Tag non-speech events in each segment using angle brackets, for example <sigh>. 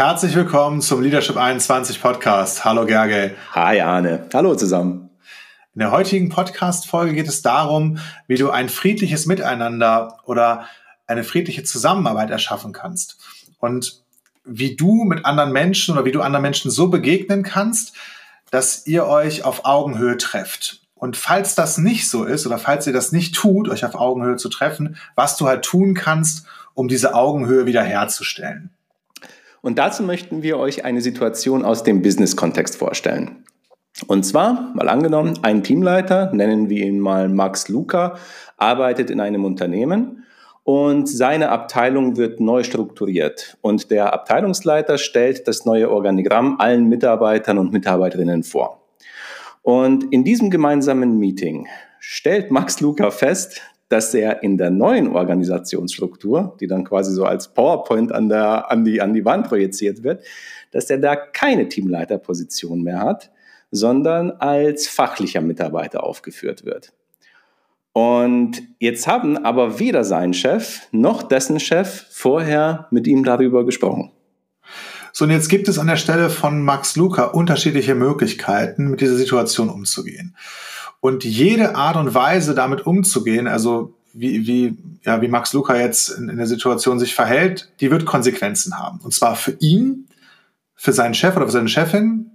Herzlich willkommen zum Leadership 21 Podcast. Hallo Gerge. Hi Arne. Hallo zusammen. In der heutigen Podcast-Folge geht es darum, wie du ein friedliches Miteinander oder eine friedliche Zusammenarbeit erschaffen kannst. Und wie du mit anderen Menschen oder wie du anderen Menschen so begegnen kannst, dass ihr euch auf Augenhöhe trefft. Und falls das nicht so ist oder falls ihr das nicht tut, euch auf Augenhöhe zu treffen, was du halt tun kannst, um diese Augenhöhe wiederherzustellen. Und dazu möchten wir euch eine Situation aus dem Business-Kontext vorstellen. Und zwar, mal angenommen, ein Teamleiter, nennen wir ihn mal Max Luca, arbeitet in einem Unternehmen und seine Abteilung wird neu strukturiert. Und der Abteilungsleiter stellt das neue Organigramm allen Mitarbeitern und Mitarbeiterinnen vor. Und in diesem gemeinsamen Meeting stellt Max Luca fest, dass er in der neuen Organisationsstruktur, die dann quasi so als PowerPoint an, der, an, die, an die Wand projiziert wird, dass er da keine Teamleiterposition mehr hat, sondern als fachlicher Mitarbeiter aufgeführt wird. Und jetzt haben aber weder sein Chef noch dessen Chef vorher mit ihm darüber gesprochen. So, und jetzt gibt es an der Stelle von Max Luca unterschiedliche Möglichkeiten, mit dieser Situation umzugehen. Und jede Art und Weise, damit umzugehen, also wie, wie, ja, wie Max Luca jetzt in, in der Situation sich verhält, die wird Konsequenzen haben. Und zwar für ihn, für seinen Chef oder für seine Chefin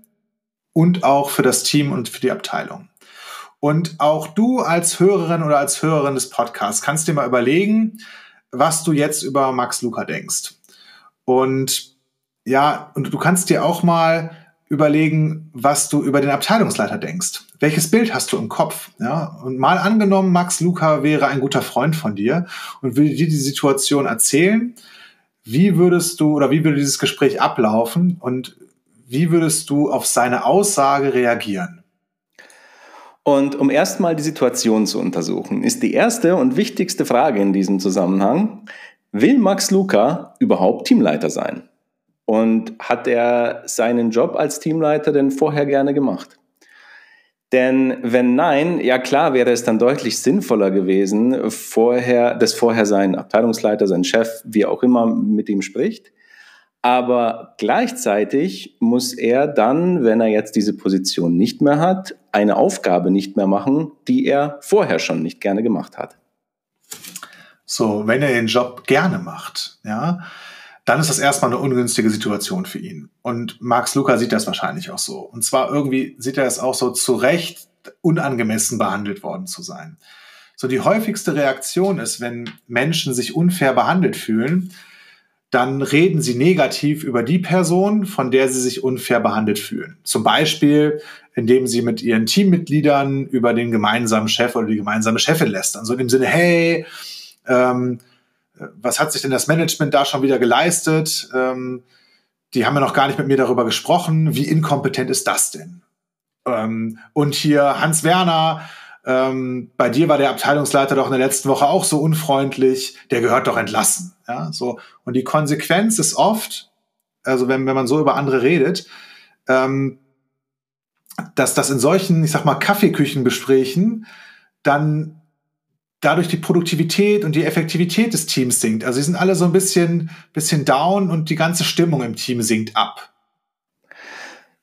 und auch für das Team und für die Abteilung. Und auch du als Hörerin oder als Hörerin des Podcasts kannst dir mal überlegen, was du jetzt über Max Luca denkst. Und ja, und du kannst dir auch mal überlegen, was du über den Abteilungsleiter denkst. Welches Bild hast du im Kopf? Ja, und mal angenommen, Max Luca wäre ein guter Freund von dir und würde dir die Situation erzählen. Wie würdest du oder wie würde dieses Gespräch ablaufen und wie würdest du auf seine Aussage reagieren? Und um erstmal die Situation zu untersuchen, ist die erste und wichtigste Frage in diesem Zusammenhang, will Max Luca überhaupt Teamleiter sein? Und hat er seinen Job als Teamleiter denn vorher gerne gemacht? Denn wenn nein, ja klar wäre es dann deutlich sinnvoller gewesen, vorher, dass vorher sein Abteilungsleiter, sein Chef, wie auch immer, mit ihm spricht. Aber gleichzeitig muss er dann, wenn er jetzt diese Position nicht mehr hat, eine Aufgabe nicht mehr machen, die er vorher schon nicht gerne gemacht hat. So, wenn er den Job gerne macht, ja, dann ist das erstmal eine ungünstige Situation für ihn. Und Max Luca sieht das wahrscheinlich auch so. Und zwar irgendwie sieht er es auch so zu Recht unangemessen behandelt worden zu sein. So die häufigste Reaktion ist, wenn Menschen sich unfair behandelt fühlen, dann reden sie negativ über die Person, von der sie sich unfair behandelt fühlen. Zum Beispiel, indem sie mit ihren Teammitgliedern über den gemeinsamen Chef oder die gemeinsame Chefin lästern. So dem Sinne, hey, ähm, was hat sich denn das Management da schon wieder geleistet? Ähm, die haben ja noch gar nicht mit mir darüber gesprochen. Wie inkompetent ist das denn? Ähm, und hier Hans Werner, ähm, bei dir war der Abteilungsleiter doch in der letzten Woche auch so unfreundlich, der gehört doch entlassen. Ja, so. Und die Konsequenz ist oft, also wenn, wenn man so über andere redet, ähm, dass das in solchen, ich sag mal, Kaffeeküchenbesprächen dann dadurch die Produktivität und die Effektivität des Teams sinkt. Also sie sind alle so ein bisschen, bisschen down und die ganze Stimmung im Team sinkt ab.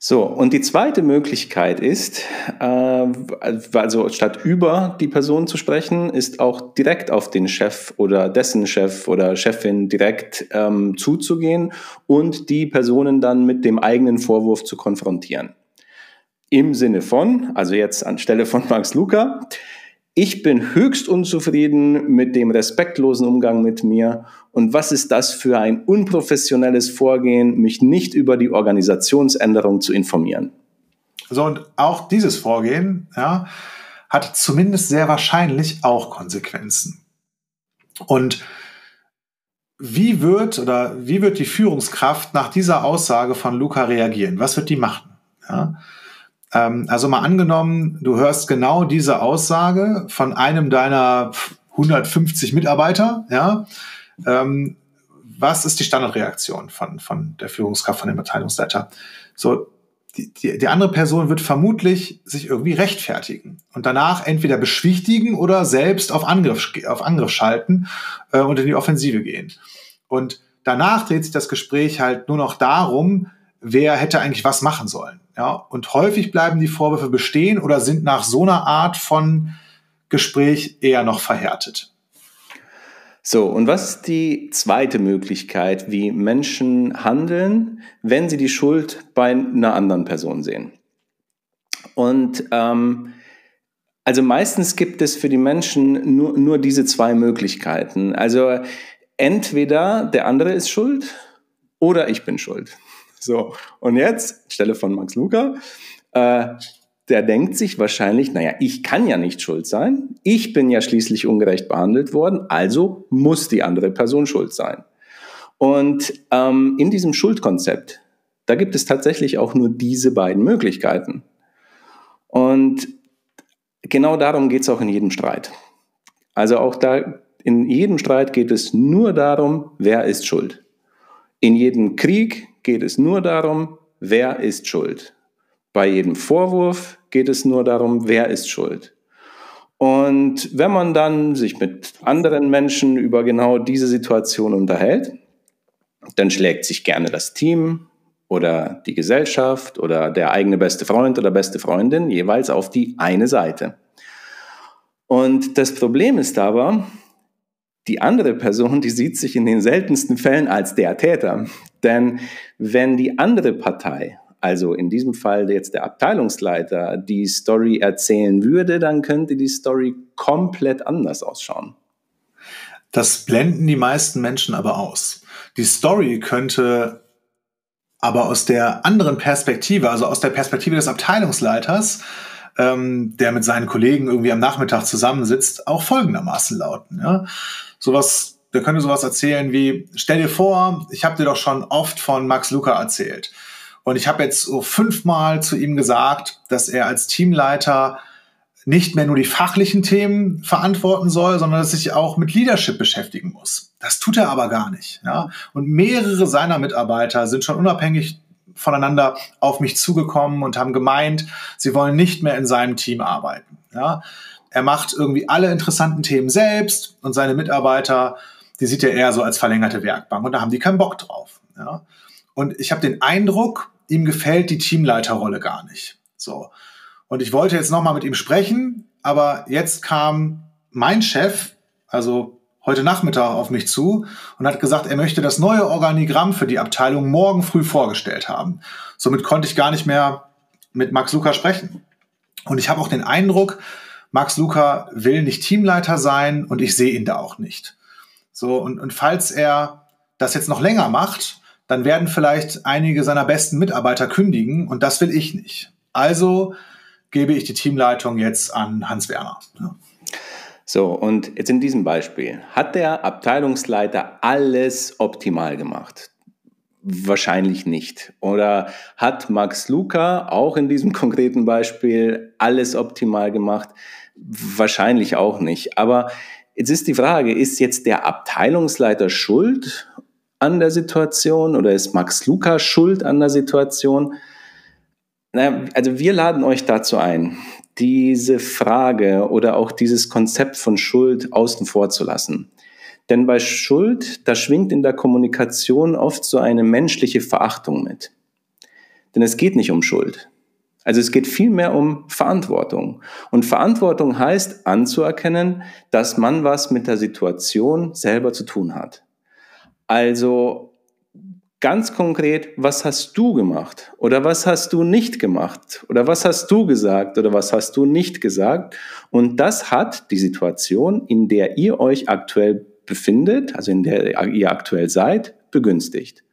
So, und die zweite Möglichkeit ist, äh, also statt über die Person zu sprechen, ist auch direkt auf den Chef oder dessen Chef oder Chefin direkt ähm, zuzugehen und die Personen dann mit dem eigenen Vorwurf zu konfrontieren. Im Sinne von, also jetzt anstelle von Max Luca, ich bin höchst unzufrieden mit dem respektlosen Umgang mit mir. Und was ist das für ein unprofessionelles Vorgehen, mich nicht über die Organisationsänderung zu informieren? So, und auch dieses Vorgehen ja, hat zumindest sehr wahrscheinlich auch Konsequenzen. Und wie wird oder wie wird die Führungskraft nach dieser Aussage von Luca reagieren? Was wird die machen? Ja? Ähm, also mal angenommen, du hörst genau diese Aussage von einem deiner 150 Mitarbeiter, ja. Ähm, was ist die Standardreaktion von, von der Führungskraft, von dem Abteilungsleiter? So, die, die, die andere Person wird vermutlich sich irgendwie rechtfertigen und danach entweder beschwichtigen oder selbst auf Angriff, auf Angriff schalten äh, und in die Offensive gehen. Und danach dreht sich das Gespräch halt nur noch darum, wer hätte eigentlich was machen sollen. Ja, und häufig bleiben die Vorwürfe bestehen oder sind nach so einer Art von Gespräch eher noch verhärtet. So, und was ist die zweite Möglichkeit, wie Menschen handeln, wenn sie die Schuld bei einer anderen Person sehen? Und ähm, also meistens gibt es für die Menschen nur, nur diese zwei Möglichkeiten. Also entweder der andere ist schuld oder ich bin schuld. So, und jetzt, Stelle von Max Luca, äh, der denkt sich wahrscheinlich, naja, ich kann ja nicht schuld sein, ich bin ja schließlich ungerecht behandelt worden, also muss die andere Person schuld sein. Und ähm, in diesem Schuldkonzept, da gibt es tatsächlich auch nur diese beiden Möglichkeiten. Und genau darum geht es auch in jedem Streit. Also auch da, in jedem Streit geht es nur darum, wer ist schuld. In jedem Krieg geht es nur darum, wer ist schuld. Bei jedem Vorwurf geht es nur darum, wer ist schuld. Und wenn man dann sich mit anderen Menschen über genau diese Situation unterhält, dann schlägt sich gerne das Team oder die Gesellschaft oder der eigene beste Freund oder beste Freundin jeweils auf die eine Seite. Und das Problem ist aber, die andere Person, die sieht sich in den seltensten Fällen als der Täter. Denn wenn die andere Partei, also in diesem Fall jetzt der Abteilungsleiter, die Story erzählen würde, dann könnte die Story komplett anders ausschauen. Das blenden die meisten Menschen aber aus. Die Story könnte aber aus der anderen Perspektive, also aus der Perspektive des Abteilungsleiters, ähm, der mit seinen Kollegen irgendwie am Nachmittag zusammensitzt, auch folgendermaßen lauten. Ja? Sowas der könnte sowas erzählen wie, stell dir vor, ich habe dir doch schon oft von Max Luca erzählt. Und ich habe jetzt so fünfmal zu ihm gesagt, dass er als Teamleiter nicht mehr nur die fachlichen Themen verantworten soll, sondern dass sich auch mit Leadership beschäftigen muss. Das tut er aber gar nicht. Ja? Und mehrere seiner Mitarbeiter sind schon unabhängig voneinander auf mich zugekommen und haben gemeint, sie wollen nicht mehr in seinem Team arbeiten. Ja? Er macht irgendwie alle interessanten Themen selbst und seine Mitarbeiter die sieht er eher so als verlängerte Werkbank und da haben die keinen Bock drauf. Ja? Und ich habe den Eindruck, ihm gefällt die Teamleiterrolle gar nicht. So. Und ich wollte jetzt nochmal mit ihm sprechen, aber jetzt kam mein Chef, also heute Nachmittag auf mich zu und hat gesagt, er möchte das neue Organigramm für die Abteilung morgen früh vorgestellt haben. Somit konnte ich gar nicht mehr mit Max Luca sprechen. Und ich habe auch den Eindruck, Max Luca will nicht Teamleiter sein und ich sehe ihn da auch nicht. So, und, und falls er das jetzt noch länger macht, dann werden vielleicht einige seiner besten Mitarbeiter kündigen und das will ich nicht. Also gebe ich die Teamleitung jetzt an Hans Werner. Ja. So, und jetzt in diesem Beispiel, hat der Abteilungsleiter alles optimal gemacht? Wahrscheinlich nicht. Oder hat Max Luca auch in diesem <laughs> konkreten Beispiel alles optimal gemacht? Wahrscheinlich auch nicht. Aber Jetzt ist die Frage, ist jetzt der Abteilungsleiter schuld an der Situation oder ist Max Luca schuld an der Situation? Naja, also wir laden euch dazu ein, diese Frage oder auch dieses Konzept von Schuld außen vor zu lassen. Denn bei Schuld, da schwingt in der Kommunikation oft so eine menschliche Verachtung mit. Denn es geht nicht um Schuld. Also es geht vielmehr um Verantwortung. Und Verantwortung heißt anzuerkennen, dass man was mit der Situation selber zu tun hat. Also ganz konkret, was hast du gemacht? Oder was hast du nicht gemacht? Oder was hast du gesagt? Oder was hast du nicht gesagt? Und das hat die Situation, in der ihr euch aktuell befindet, also in der ihr aktuell seid, begünstigt.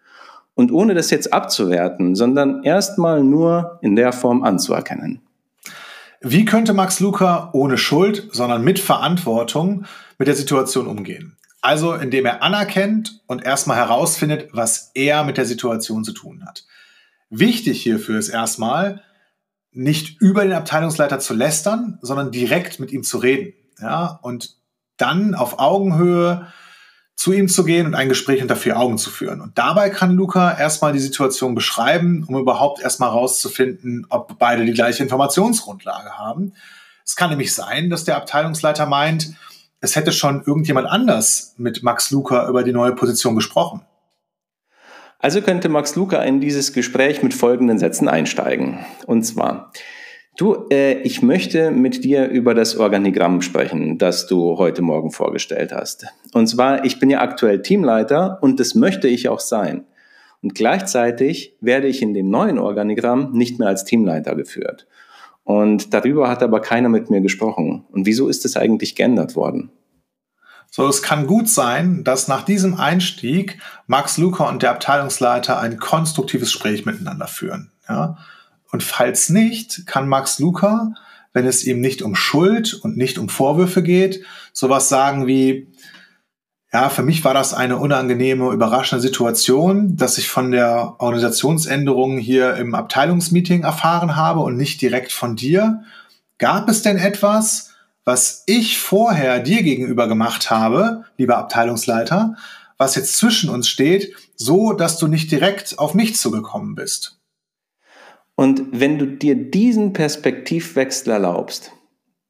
Und ohne das jetzt abzuwerten, sondern erstmal nur in der Form anzuerkennen. Wie könnte Max Luca ohne Schuld, sondern mit Verantwortung mit der Situation umgehen? Also indem er anerkennt und erstmal herausfindet, was er mit der Situation zu tun hat. Wichtig hierfür ist erstmal, nicht über den Abteilungsleiter zu lästern, sondern direkt mit ihm zu reden. Ja, und dann auf Augenhöhe zu ihm zu gehen und ein Gespräch unter vier Augen zu führen. Und dabei kann Luca erstmal die Situation beschreiben, um überhaupt erstmal rauszufinden, ob beide die gleiche Informationsgrundlage haben. Es kann nämlich sein, dass der Abteilungsleiter meint, es hätte schon irgendjemand anders mit Max Luca über die neue Position gesprochen. Also könnte Max Luca in dieses Gespräch mit folgenden Sätzen einsteigen. Und zwar, du, äh, ich möchte mit dir über das Organigramm sprechen, das du heute Morgen vorgestellt hast. Und zwar, ich bin ja aktuell Teamleiter und das möchte ich auch sein. Und gleichzeitig werde ich in dem neuen Organigramm nicht mehr als Teamleiter geführt. Und darüber hat aber keiner mit mir gesprochen. Und wieso ist es eigentlich geändert worden? So, es kann gut sein, dass nach diesem Einstieg Max Luca und der Abteilungsleiter ein konstruktives Gespräch miteinander führen. Ja? Und falls nicht, kann Max Luca, wenn es ihm nicht um Schuld und nicht um Vorwürfe geht, sowas sagen wie, ja, für mich war das eine unangenehme, überraschende Situation, dass ich von der Organisationsänderung hier im Abteilungsmeeting erfahren habe und nicht direkt von dir. Gab es denn etwas, was ich vorher dir gegenüber gemacht habe, lieber Abteilungsleiter, was jetzt zwischen uns steht, so dass du nicht direkt auf mich zugekommen bist. Und wenn du dir diesen Perspektivwechsel erlaubst,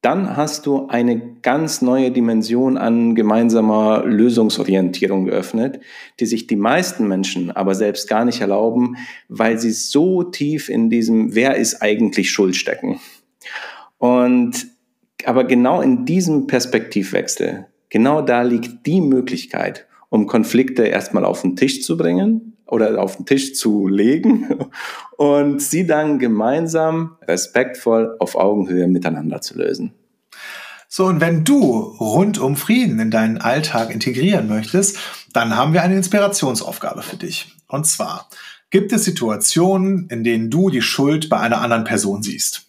dann hast du eine ganz neue Dimension an gemeinsamer Lösungsorientierung geöffnet, die sich die meisten Menschen aber selbst gar nicht erlauben, weil sie so tief in diesem Wer ist eigentlich Schuld stecken. Und aber genau in diesem Perspektivwechsel, genau da liegt die Möglichkeit, um Konflikte erstmal auf den Tisch zu bringen oder auf den Tisch zu legen <laughs> und sie dann gemeinsam respektvoll auf Augenhöhe miteinander zu lösen. So, und wenn du rundum Frieden in deinen Alltag integrieren möchtest, dann haben wir eine Inspirationsaufgabe für dich. Und zwar gibt es Situationen, in denen du die Schuld bei einer anderen Person siehst.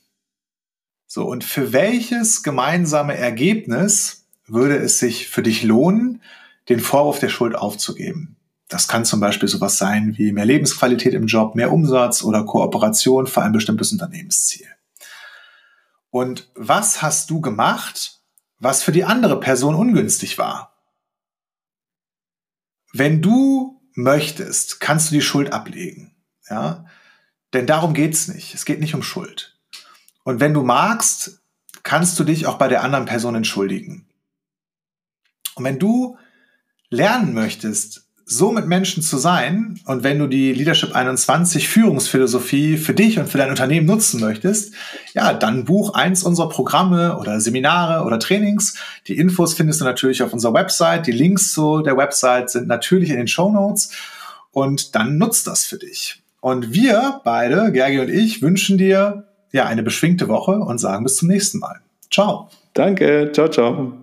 So, und für welches gemeinsame Ergebnis würde es sich für dich lohnen, den Vorwurf der Schuld aufzugeben? Das kann zum Beispiel sowas sein wie mehr Lebensqualität im Job, mehr Umsatz oder Kooperation für ein bestimmtes Unternehmensziel. Und was hast du gemacht, was für die andere Person ungünstig war? Wenn du möchtest, kannst du die Schuld ablegen. Ja? Denn darum geht's nicht. Es geht nicht um Schuld. Und wenn du magst, kannst du dich auch bei der anderen Person entschuldigen. Und wenn du lernen möchtest, so mit Menschen zu sein und wenn du die Leadership 21 Führungsphilosophie für dich und für dein Unternehmen nutzen möchtest, ja, dann buch eins unserer Programme oder Seminare oder Trainings. Die Infos findest du natürlich auf unserer Website. Die Links zu der Website sind natürlich in den Show Notes und dann nutzt das für dich. Und wir beide, Gergi und ich, wünschen dir ja, eine beschwingte Woche und sagen bis zum nächsten Mal. Ciao. Danke. Ciao, ciao.